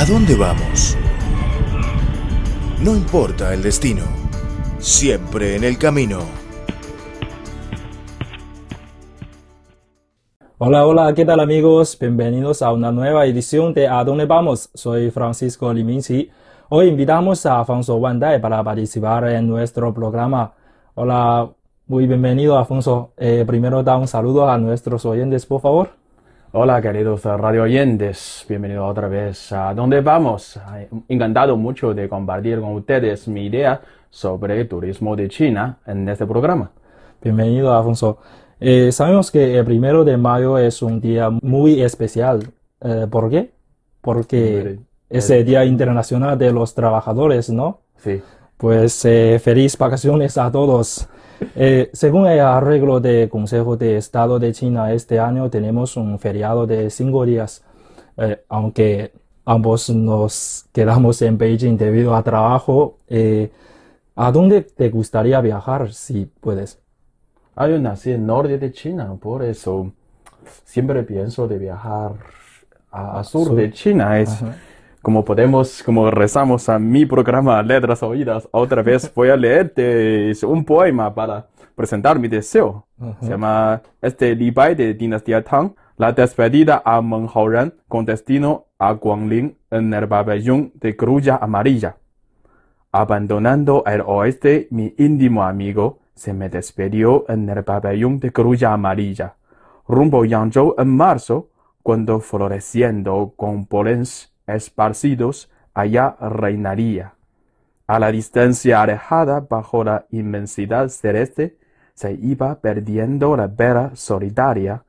¿A dónde vamos? No importa el destino, siempre en el camino. Hola, hola, ¿qué tal amigos? Bienvenidos a una nueva edición de ¿A dónde vamos? Soy Francisco Liminci. Hoy invitamos a Afonso Wandai para participar en nuestro programa. Hola, muy bienvenido Afonso. Eh, primero da un saludo a nuestros oyentes, por favor. Hola queridos radio oyentes, bienvenido otra vez a ¿Dónde vamos? Encantado mucho de compartir con ustedes mi idea sobre turismo de China en este programa. Bienvenido Afonso. Eh, sabemos que el primero de mayo es un día muy especial. Eh, ¿Por qué? Porque es el Día Internacional de los Trabajadores, ¿no? Sí. Pues eh, feliz vacaciones a todos. Eh, según el arreglo del Consejo de Estado de China, este año tenemos un feriado de cinco días, eh, aunque ambos nos quedamos en Beijing debido a trabajo. ¿A dónde te gustaría viajar si puedes? Ah, yo nací en el norte de China, por eso siempre pienso de viajar a, sur, de China. Es como podemos, como rezamos a mi programa Letras Oídas, otra vez voy a leerte un poema para presentar mi deseo. Se llama este Li de Dinastía Tang, La despedida a Meng Haoran con destino a Guangling en el pabellón de Grulla Amarilla. Abandonando el oeste, mi íntimo amigo se me despidió en el pabellón de Grulla Amarilla, rumbo Yangzhou en marzo, cuando floreciendo con polens esparcidos allá reinaría. A la distancia alejada bajo la inmensidad celeste, se iba perdiendo la vera solitaria.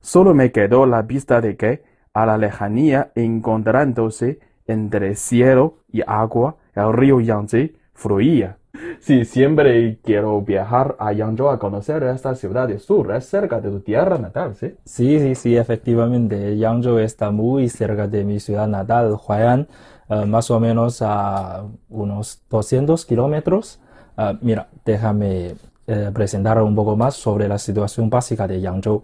Solo me quedó la vista de que, a la lejanía encontrándose entre cielo y agua, el río Yangtze fluía. Sí, siempre quiero viajar a Yangzhou a conocer esta ciudad de sur, es cerca de tu tierra natal, ¿sí? Sí, sí, sí, efectivamente. Yangzhou está muy cerca de mi ciudad natal, Huai'an, eh, más o menos a unos 200 kilómetros. Eh, mira, déjame eh, presentar un poco más sobre la situación básica de Yangzhou.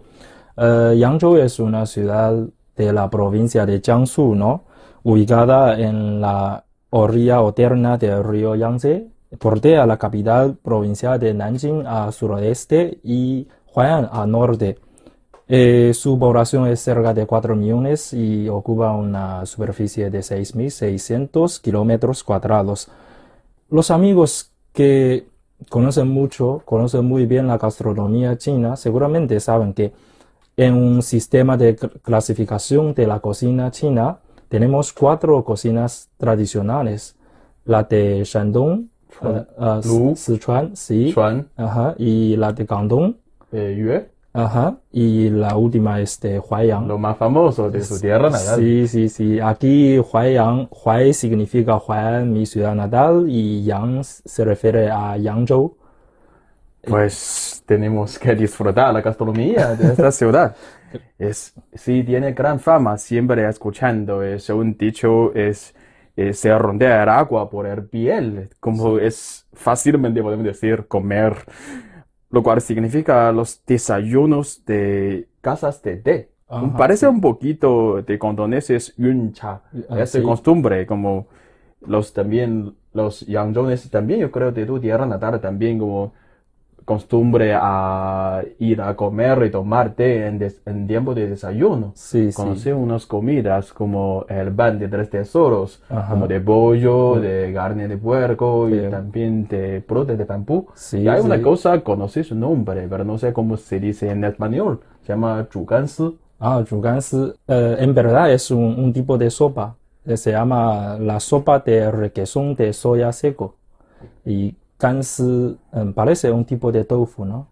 Yangzhou es una ciudad de la provincia de Jiangsu, ¿no? Ubicada en la orilla alterna del río Yangtze bordea la capital provincial de Nanjing a suroeste y Huai'an a norte. Eh, su población es cerca de 4 millones y ocupa una superficie de 6.600 kilómetros cuadrados. Los amigos que conocen mucho, conocen muy bien la gastronomía china, seguramente saben que en un sistema de clasificación de la cocina china tenemos cuatro cocinas tradicionales. La de Shandong, Sichuan, sí. Ajá, y la de Guangdong. Yue. Ajá, y la última es de Huaiyang. Lo más famoso de su tierra natal. Sí, sí, sí. Aquí Huaiyang, Huai significa Huai'an, mi ciudad natal, y Yang se refiere a Yangzhou. Pues tenemos que disfrutar la gastronomía de esta ciudad. Es, sí, tiene gran fama, siempre escuchando, es un dicho, es eh, se rondea el agua por el piel, como es fácilmente podemos decir comer, lo cual significa los desayunos de casas de té. Parece un poquito de condoneses yuncha, ah, esa costumbre, como los también, los yangzhounes también, yo creo de tu tierra natal también como costumbre a ir a comer y tomar té en, tiempo de desayuno. Sí, Conocí unas comidas como el pan de tres tesoros, como de pollo, de carne de puerco y también de brote de bambú. Sí, y hay una cosa, conocí su nombre, pero no sé cómo se dice en español. Se llama chugansi. Ah, chugansi. Eh, en verdad es un, un tipo de sopa. Eh, se llama la sopa de requesón de soya seco. Y gansi um, parece un tipo de tofu, ¿no?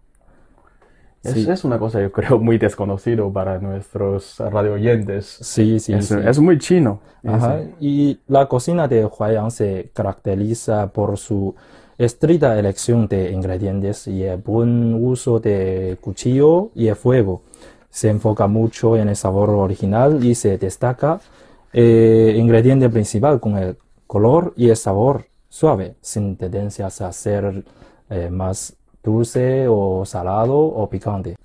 Es, sí. es, una cosa, yo creo, muy desconocido para nuestros radio oyentes. Sí, sí, es, sí. es muy chino. Ajá. Y la cocina de Huaiyang se caracteriza por su estricta elección de ingredientes y el buen uso de cuchillo y el fuego. Se enfoca mucho en el sabor original y se destaca el ingrediente principal con el color y el sabor suave, sin tendencias a ser eh, más dulce o salado o picante.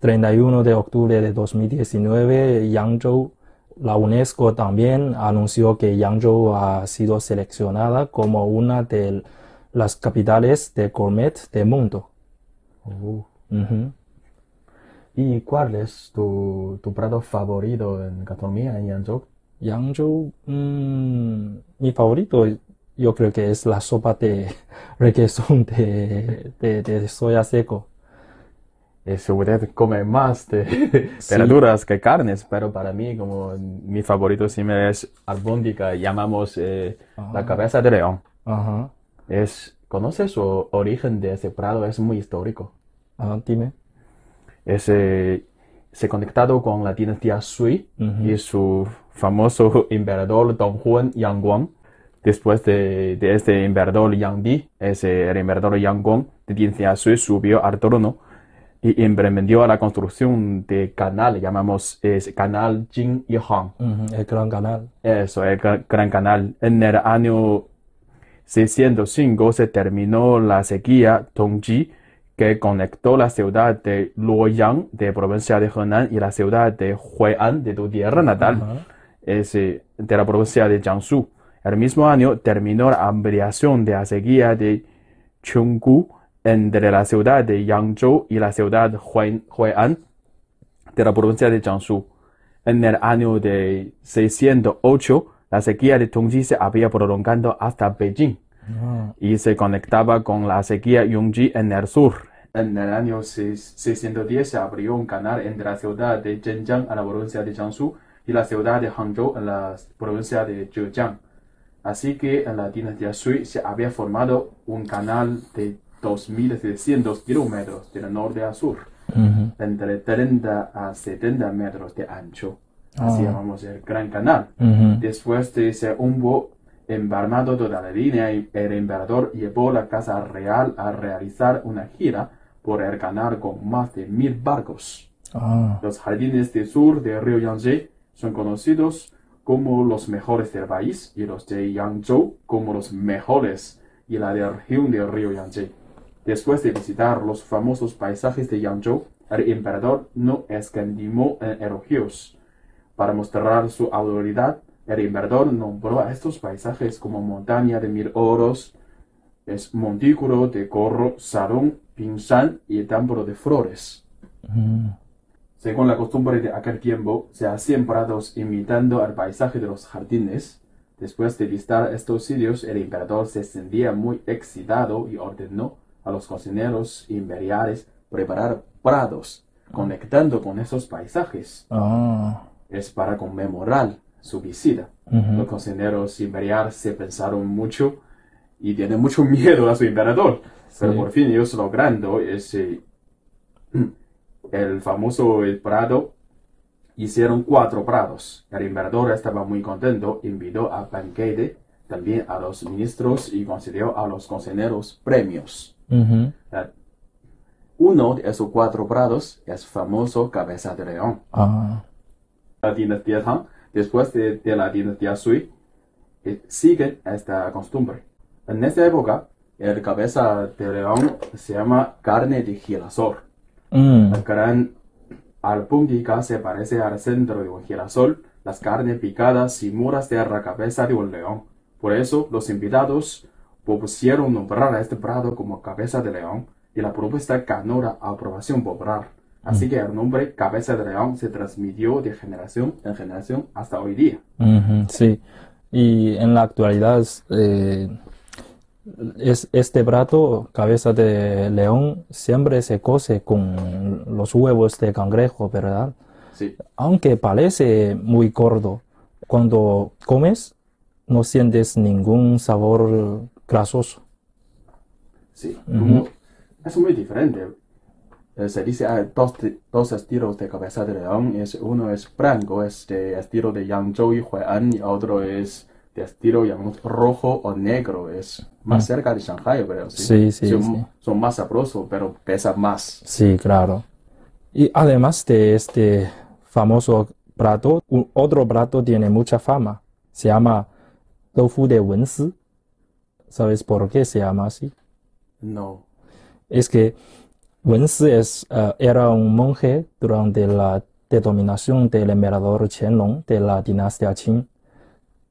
31 de octubre de 2019, Yangzhou la UNESCO también anunció que Yangzhou ha sido seleccionada como una de las capitales de gourmet del mundo. Oh. Ujú. ¿Y cuál es tu, tu plato favorito en gastronomía en Yangzhou? Yangzhou, mm, mi favorito yo creo que es la sopa de requesón de, de, de soya seco. Es, usted come más de Sí. verduras que carnes, pero para mí como mi favorito siempre es albóndiga, llamamos eh, la Ah. cabeza de león. Ajá. Es, ¿conoces su origen de ese plato? Es muy histórico. Ah, dime. Es, eh, se conectado con la dinastía Sui y su famoso emperador Don Juan Yangguang. Después de, de este emperador Yang Di, ese, el emperador Yangguang de dinastía Sui subió al trono y implementó la construcción de canal, llamamos es canal Jin y. Ujú, El gran canal. Eso, el gran, canal. En el año 605 se terminó la sequía Tongji, que conectó la ciudad de Luoyang, de provincia de Henan, y la ciudad de Huai'an, de tu tierra natal, es, eh, de la provincia de Jiangsu. El mismo año terminó la ampliación de la sequía de Chenggu entre la ciudad de Yangzhou y la ciudad Huai- Huai'an de la provincia de Jiangsu. En el año de 608, la sequía de Tongji se había prolongado hasta Beijing Ah, y se conectaba con la sequía Yongji en el sur. En el año seis- 610 se abrió un canal entre la ciudad de Zhenjiang en la provincia de Jiangsu y la ciudad de Hangzhou en la provincia de Zhejiang. Así que en la dinastía Sui se había formado un canal de 2.700 kilómetros de norte a sur, ujú. entre 30 a 70 metros de ancho. Así Ah. llamamos el Gran Canal. Después de ese hubo embarmado toda la línea y el emperador llevó la casa real a realizar una gira por el canal con más de mil barcos. Ah, Los jardines del sur del río Yangtze son conocidos como los mejores del país y los de Yangzhou como los mejores y la de la región del río Yangtze. Después de visitar los famosos paisajes de Yangzhou, el emperador no escatimó en elogios. Para mostrar su autoridad, el emperador nombró a estos paisajes como montaña de mil oros, es montículo de corro, salón, pinsán y templo de flores. mm, Según la costumbre de aquel tiempo, se hacían prados imitando al paisaje de los jardines. Después de visitar estos sitios, el emperador se sentía muy excitado y ordenó a los cocineros imperiales preparar prados, conectando con esos paisajes. ah, Es para conmemorar su visita. ujú. Los cocineros imperiales se pensaron mucho y tienen mucho miedo a su emperador. Pero Sí. por fin ellos logrando ese, el famoso el prado, hicieron cuatro prados. El emperador estaba muy contento, invitó a banquete también a los ministros y concedió a los cocineros premios. Uno de esos cuatro prados es famoso Cabeza de León. Ah, la dinastía Han, después de, de la dinastía Sui, eh, siguen esta costumbre. En esta época, el cabeza de león se llama carne de girasol. Mm, La gran albúndiga se parece al centro de un girasol, las carnes picadas y muras de la cabeza de un león. Por eso, los invitados propusieron nombrar a este prado como cabeza de león y la propuesta ganó la aprobación popular. Así que el nombre cabeza de león se transmitió de generación en generación hasta hoy día. sí. Y en la actualidad, eh, es, este plato, cabeza de león, siempre se cose con los huevos de cangrejo, ¿verdad? Sí, Aunque parece muy gordo, cuando comes no sientes ningún sabor grasoso. sí. Es muy diferente. Eh, se dice hay dos, ti- dos estilos de cabeza de león. Es, uno es blanco, es de estilo de Yangzhou y Huai'an, y otro es de estilo llamamos rojo o negro. Es más cerca de Shanghai, pero sí. Sí, sí, son, sí. son más sabrosos, pero pesan más. Sí, claro. Y además de este famoso plato, un- otro plato tiene mucha fama. Se llama tofu de Wensi. ¿Sabes por qué se llama así? No. Es que Wensi es, eh, era un monje durante la de dominación del emperador Qianlong de la dinastía Qing.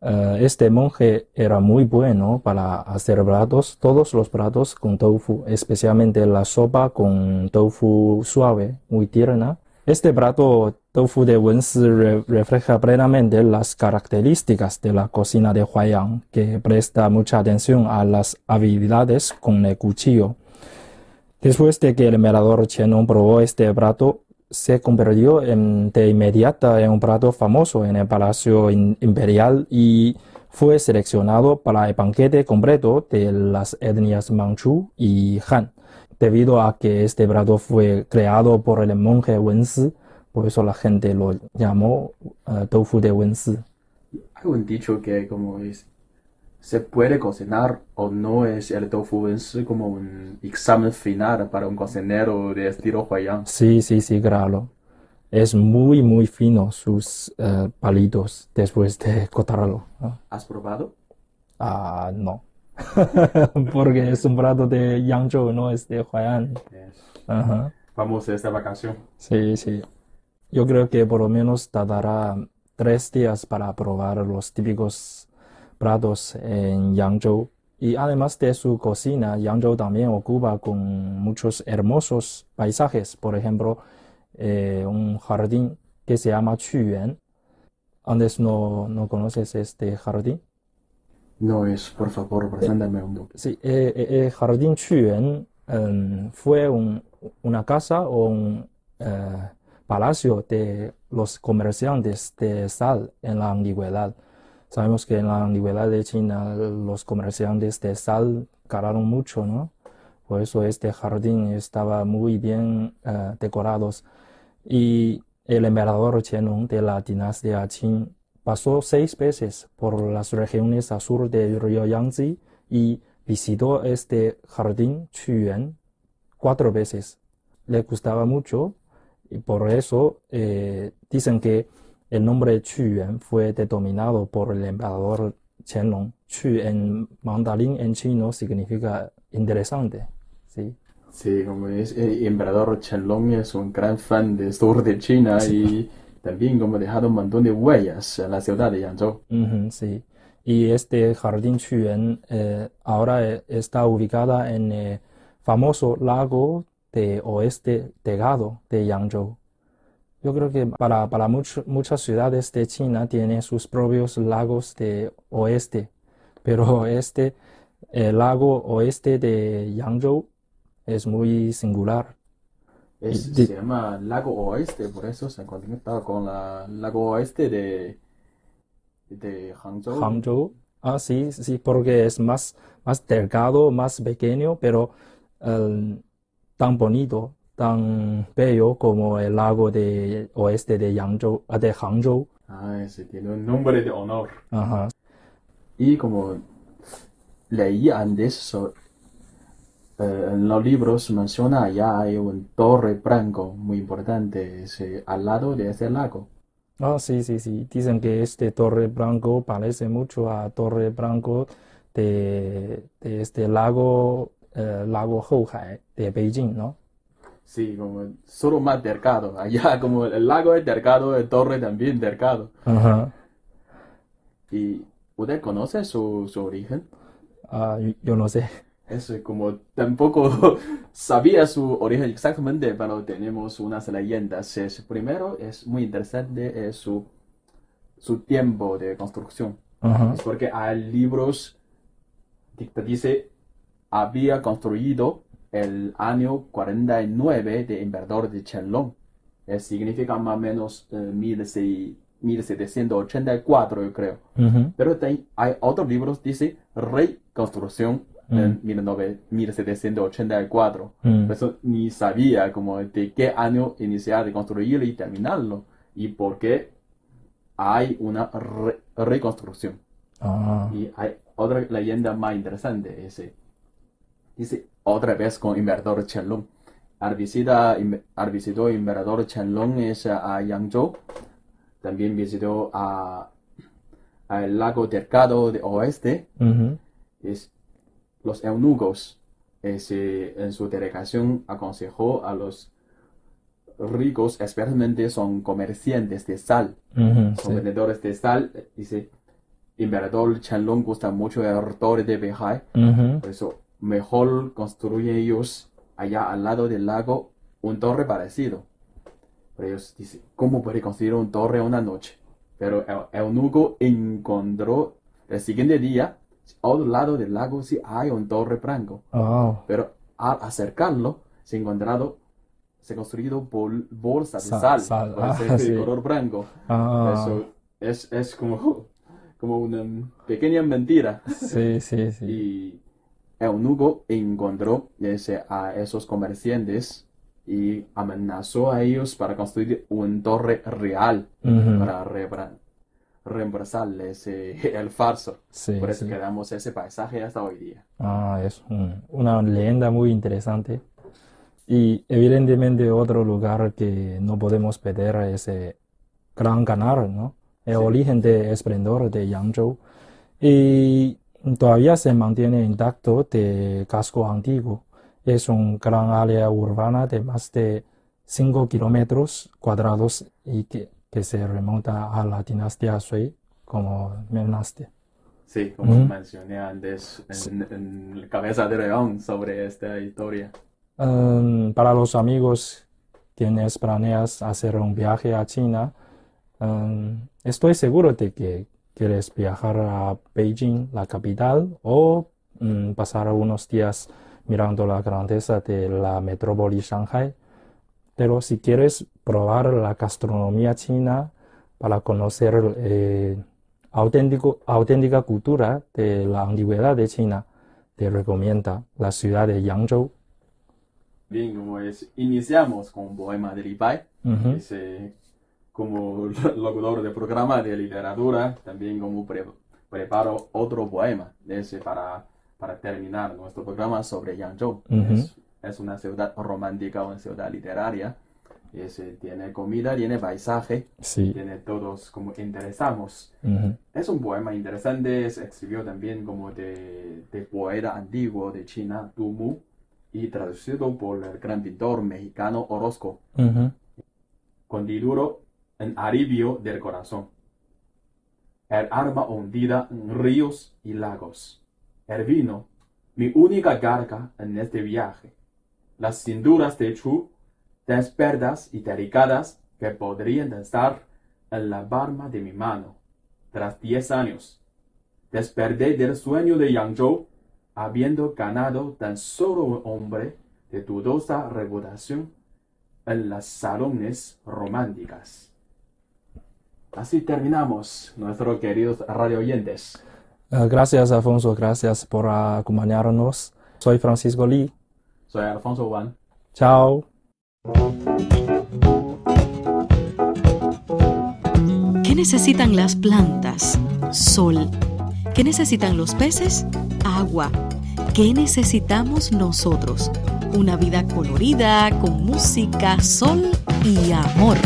Eh, este monje era muy bueno para hacer platos, todos los platos con tofu, especialmente la sopa con tofu suave, muy tierna. Este plato tofu de Wensi refleja plenamente las características de la cocina de Huayang, que presta mucha atención a las habilidades con el cuchillo. Después de que el emperador Qianlong probó este plato, se convirtió en, de inmediato en un plato famoso en el Palacio Imperial y fue seleccionado para el banquete completo de las etnias Manchu y Han. Debido a que este plato fue creado por el monje Wensi, por eso la gente lo llamó uh, tofu de Wensi. Hay un dicho que como es se puede cocinar o no es el tofu en sí como un examen final para un cocinero de estilo Huayang. Sí, sí, sí, claro. Es muy, muy fino sus eh, palitos después de cortarlo. ¿Has probado? Ah, no. Porque es un plato de Yangzhou, no es de Huayang. Vamos a esta vacación. Sí, sí. Yo creo que por lo menos tardará tres días para probar los típicos prados en Yangzhou. Y además de su cocina, Yangzhou también ocupa con muchos hermosos paisajes. Por ejemplo, eh, un jardín que se llama Chuyuan. Antes no, no conoces este jardín. No es, por favor, preséntame un poco. Sí, eh, eh, el jardín Chuyuan em, fue un, una casa o un palacio de los comerciantes de sal en la antigüedad. Sabemos que en la antigüedad de China los comerciantes de sal ganaron mucho, ¿no? Por eso este jardín estaba muy bien uh, decorado. Y el emperador Qianlong de la dinastía Qing pasó seis veces por las regiones al sur del río Yangtze y visitó este jardín Chuyuan cuatro veces. Le gustaba mucho y por eso eh, dicen que el nombre Qu fue determinado por el emperador Qianlong. Qu en mandarín en chino significa interesante. Sí. Sí, como es, el emperador Qianlong es un gran fan del sur de China y también como ha dejado un montón de huellas en la ciudad de Yangzhou. sí. Y este jardín Qu eh, ahora está ubicada en el famoso lago de oeste Tegado de Yangzhou. Yo creo que para, para muchas ciudades de China tienen sus propios lagos de oeste, pero este, el lago oeste de Yangzhou es muy singular. se llama lago oeste, por eso se ha conectado con el lago oeste de, de Hangzhou. Hangzhou. Ah, sí, sí, porque es más, más delgado, más pequeño, pero eh, tan bonito tan bello como el lago de oeste de Yangzhou, de Hangzhou. Ah, ese tiene un nombre de honor. Ajá. Y como leí antes, eh, en los libros menciona allá hay un torre blanco muy importante ese, al lado de ese lago. Ah, sí, sí, sí. Dicen que este torre blanco parece mucho a torre blanco de, de este lago, eh, lago Houhai de Beijing, ¿no? Sí, como solo más delgado. Allá como el lago es delgado, el torre también delgado. Ajá. ¿Y usted conoce su, su origen? Ah, yo no sé. Eso es como tampoco sabía su origen exactamente, pero tenemos unas leyendas. Es, primero es muy interesante es su, su tiempo de construcción. Es porque hay libros que dice había construido el año 49 de emperador de Qianlong. Eh, significa más o menos 1784, yo creo. Pero hay otros libros dice reconstrucción en 1784. eso ni sabía como de qué año iniciar de construirlo y terminarlo. Y por qué hay una reconstrucción. Ah. Y hay otra leyenda más interesante. Ese. Dice, otra vez con Emperador Qianlong. Al, visita, visitó Emperador Qianlong es a Yangzhou. También visitó a, al lago Delgado de Oeste. es, los eunucos. Es, en su delegación aconsejó a los ricos especialmente son comerciantes de sal, Ujú, son sí. vendedores de sal. Dice, emperador Chenlong gusta mucho el torre de Beihai, Ujú. por eso mejor construyen ellos allá al lado del lago un torre parecido. Pero ellos dicen, ¿cómo puede construir un torre una noche? Pero el eunuco encontró el siguiente día, al lado del lago sí hay un torre blanco. Oh, Pero al acercarlo, se ha encontrado, se ha construido bol- bolsas de Sal- por ah, ese de sí. color blanco. ah, Eso es, es como, como una pequeña mentira. sí, sí, sí. Y Eunuco encontró ese, a esos comerciantes y amenazó a ellos para construir una torre real para reemplazar ese, el farso. sí, Por eso sí. quedamos ese paisaje hasta hoy día. Ah, es un- una leyenda muy interesante. Y evidentemente otro lugar que no podemos perder es el Gran Canal, ¿no? El Sí. origen de esplendor de Yangzhou. Y todavía se mantiene intacto de casco antiguo. Es un gran área urbana de más de 5 kilómetros cuadrados y que, que se remonta a la dinastía Sui, como mencionaste. Sí, como Ujú. mencioné antes en, en Cabeza de León sobre esta historia. Um, para los amigos quienes planeas hacer un viaje a China, um, estoy seguro de que quieres viajar a Beijing, la capital, o mm, pasar unos días mirando la grandeza de la metrópoli Shanghai. Pero si quieres probar la gastronomía china para conocer eh, auténtico, auténtica cultura de la antigüedad de China, te recomienda la ciudad de Yangzhou. Bien, como es, iniciamos con poema de Li Bai. Ujú. Ese, como locutor de programa de literatura, también como pre- preparo otro poema ese para, para terminar nuestro programa sobre Yangzhou. Ujú. es, es una ciudad romántica, una ciudad literaria. Ese, tiene comida, tiene paisaje, Sí. tiene todos como interesamos. Ujú. Es un poema interesante, se escribió también como de, de poeta antiguo de China, Du Mu, y traducido por el gran pintor mexicano Orozco Ujú. con título En alivio del corazón. El alma hundida en ríos y lagos. El vino, mi única carga en este viaje. Las cinturas de Chu, despertas y delicadas que podrían estar en la palma de mi mano. Tras diez años, desperté del sueño de Yangzhou, habiendo ganado tan solo un hombre de dudosa reputación en las salones románticas. Así terminamos, nuestros queridos radio oyentes. Eh, Gracias, Alfonso. Gracias por acompañarnos. Soy Francisco Lee. Soy Alfonso Juan. Chao. ¿Qué necesitan las plantas? Sol. ¿Qué necesitan los peces? Agua. ¿Qué necesitamos nosotros? Una vida colorida, con música, sol y amor.